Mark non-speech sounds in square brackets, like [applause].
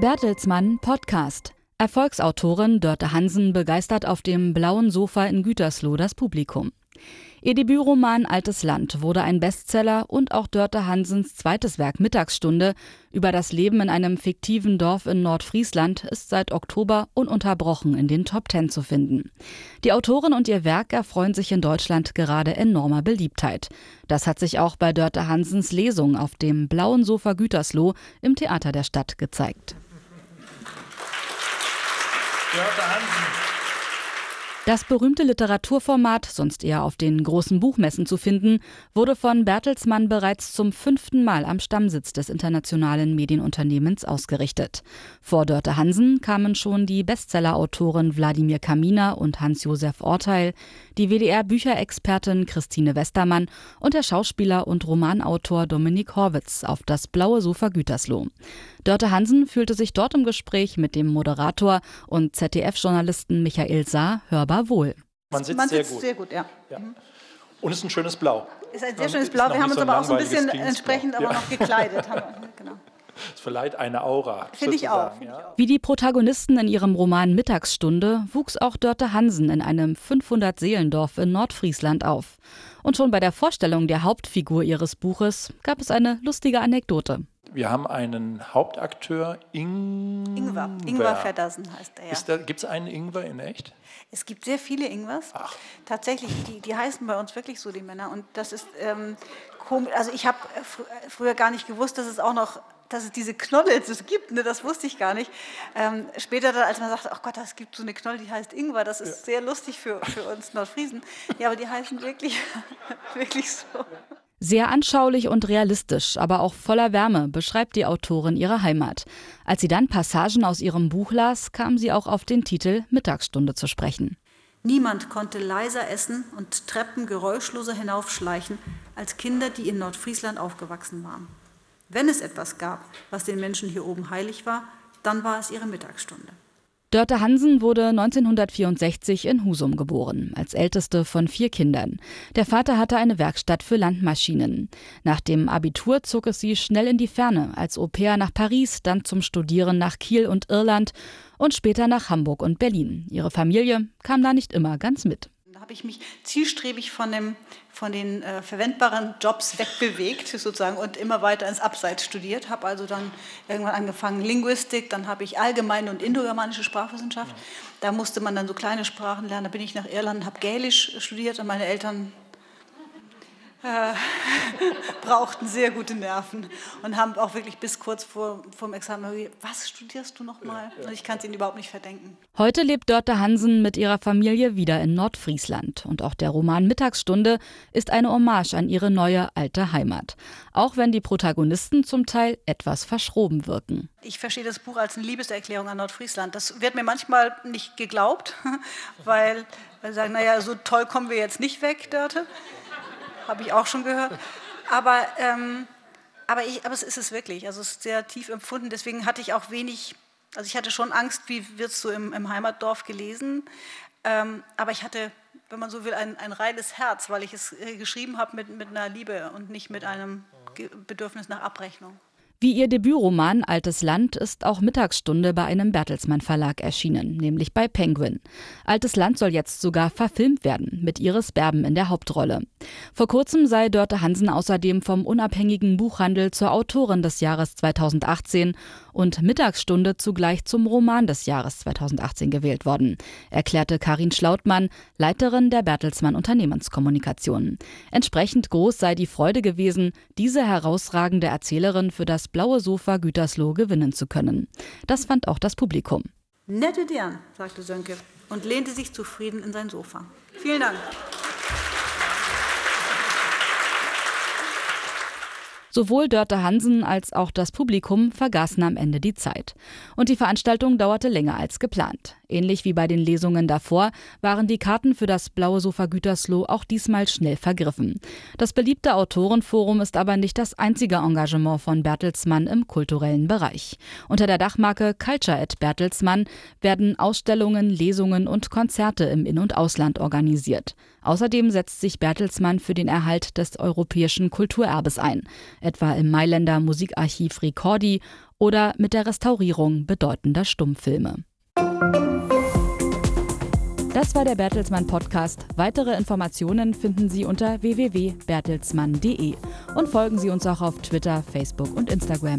Bertelsmann Podcast. Erfolgsautorin Dörte Hansen begeistert auf dem blauen Sofa in Gütersloh das Publikum. Ihr Debütroman Altes Land wurde ein Bestseller und auch Dörte Hansens zweites Werk Mittagsstunde über das Leben in einem fiktiven Dorf in Nordfriesland ist seit Oktober ununterbrochen in den Top Ten zu finden. Die Autorin und ihr Werk erfreuen sich in Deutschland gerade enormer Beliebtheit. Das hat sich auch bei Dörte Hansens Lesung auf dem blauen Sofa Gütersloh im Theater der Stadt gezeigt. Dörte Hansen. Das berühmte Literaturformat, sonst eher auf den großen Buchmessen zu finden, wurde von Bertelsmann bereits zum fünften Mal am Stammsitz des internationalen Medienunternehmens ausgerichtet. Vor Dörte Hansen kamen schon die Bestsellerautoren Wladimir Kaminer und Hans-Josef Orteil, die WDR-Bücherexpertin Christine Westermann und der Schauspieler und Romanautor Dominik Horwitz auf das blaue Sofa Gütersloh. Dörte Hansen fühlte sich dort im Gespräch mit dem Moderator und ZDF-Journalisten Michael Saar hörbar wohl. Man sitzt, Man sitzt sehr, gut. sehr gut. ja. ja. Mhm. Und es ist ein schönes Blau. Ist ein sehr schönes Blau. Wir haben uns so aber auch so ein bisschen entsprechend aber noch gekleidet. Es verleiht eine Aura. Finde ich auch. Find ja. Wie die Protagonisten in ihrem Roman Mittagsstunde wuchs auch Dörte Hansen in einem 500-Seelendorf in Nordfriesland auf. Und schon bei der Vorstellung der Hauptfigur ihres Buches gab es eine lustige Anekdote. Wir haben einen Hauptakteur, Ingwer. Ingwer, Ingwer Feddersen heißt er. Ja. Gibt es einen Ingwer in echt? Es gibt sehr viele Ingwers. Ach. Tatsächlich, die, die heißen bei uns wirklich so, die Männer. Und das ist ähm, komisch. Also ich habe fr früher gar nicht gewusst, dass es auch noch dass es diese Knolle es gibt, ne, das wusste ich gar nicht. Ähm, später dann, als man sagte, ach Gott, es gibt so eine Knolle, die heißt Ingwer, das ist ja. sehr lustig für, für uns Nordfriesen. Ja, aber die heißen wirklich, [laughs] wirklich so. Sehr anschaulich und realistisch, aber auch voller Wärme beschreibt die Autorin ihre Heimat. Als sie dann Passagen aus ihrem Buch las, kam sie auch auf den Titel Mittagsstunde zu sprechen. Niemand konnte leiser essen und Treppen geräuschloser hinaufschleichen als Kinder, die in Nordfriesland aufgewachsen waren. Wenn es etwas gab, was den Menschen hier oben heilig war, dann war es ihre Mittagsstunde. Dörte Hansen wurde 1964 in Husum geboren, als älteste von vier Kindern. Der Vater hatte eine Werkstatt für Landmaschinen. Nach dem Abitur zog es sie schnell in die Ferne, als Au pair nach Paris, dann zum Studieren nach Kiel und Irland und später nach Hamburg und Berlin. Ihre Familie kam da nicht immer ganz mit habe ich mich zielstrebig von, dem, von den äh, verwendbaren Jobs wegbewegt [laughs] sozusagen und immer weiter ins Abseits studiert. Habe also dann irgendwann angefangen Linguistik, dann habe ich allgemeine und indogermanische Sprachwissenschaft. Da musste man dann so kleine Sprachen lernen. Da bin ich nach Irland, habe Gälisch studiert und meine Eltern äh, [laughs] brauchten sehr gute Nerven und haben auch wirklich bis kurz vor dem Examen, was studierst du nochmal? Und ich kann es ihnen überhaupt nicht verdenken. Heute lebt Dörte Hansen mit ihrer Familie wieder in Nordfriesland. Und auch der Roman Mittagsstunde ist eine Hommage an ihre neue alte Heimat. Auch wenn die Protagonisten zum Teil etwas verschroben wirken. Ich verstehe das Buch als eine Liebeserklärung an Nordfriesland. Das wird mir manchmal nicht geglaubt, [laughs] weil wir sagen, naja, so toll kommen wir jetzt nicht weg, Dörte habe ich auch schon gehört. Aber, ähm, aber, ich, aber es ist es wirklich. Also es ist sehr tief empfunden. Deswegen hatte ich auch wenig, also ich hatte schon Angst, wie wird es so im, im, Heimatdorf gelesen. Ähm, aber ich hatte, wenn man so will, ein, ein reines Herz, weil ich es äh, geschrieben habe mit, mit einer Liebe und nicht mit einem Bedürfnis nach Abrechnung. Wie ihr Debütroman Altes Land ist auch Mittagsstunde bei einem Bertelsmann Verlag erschienen, nämlich bei Penguin. Altes Land soll jetzt sogar verfilmt werden, mit Iris Berben in der Hauptrolle. Vor kurzem sei Dörte Hansen außerdem vom unabhängigen Buchhandel zur Autorin des Jahres 2018 und Mittagsstunde zugleich zum Roman des Jahres 2018 gewählt worden, erklärte Karin Schlautmann, Leiterin der Bertelsmann Unternehmenskommunikation. Entsprechend groß sei die Freude gewesen, diese herausragende Erzählerin für das blaue Sofa Gütersloh gewinnen zu können. Das fand auch das Publikum. Nette Dern, sagte Sönke und lehnte sich zufrieden in sein Sofa. Vielen Dank. Sowohl Dörte Hansen als auch das Publikum vergaßen am Ende die Zeit. Und die Veranstaltung dauerte länger als geplant. Ähnlich wie bei den Lesungen davor waren die Karten für das Blaue Sofa Gütersloh auch diesmal schnell vergriffen. Das beliebte Autorenforum ist aber nicht das einzige Engagement von Bertelsmann im kulturellen Bereich. Unter der Dachmarke Culture at Bertelsmann werden Ausstellungen, Lesungen und Konzerte im In- und Ausland organisiert. Außerdem setzt sich Bertelsmann für den Erhalt des europäischen Kulturerbes ein, etwa im Mailänder Musikarchiv Ricordi oder mit der Restaurierung bedeutender Stummfilme. Das war der Bertelsmann Podcast. Weitere Informationen finden Sie unter www.bertelsmann.de und folgen Sie uns auch auf Twitter, Facebook und Instagram.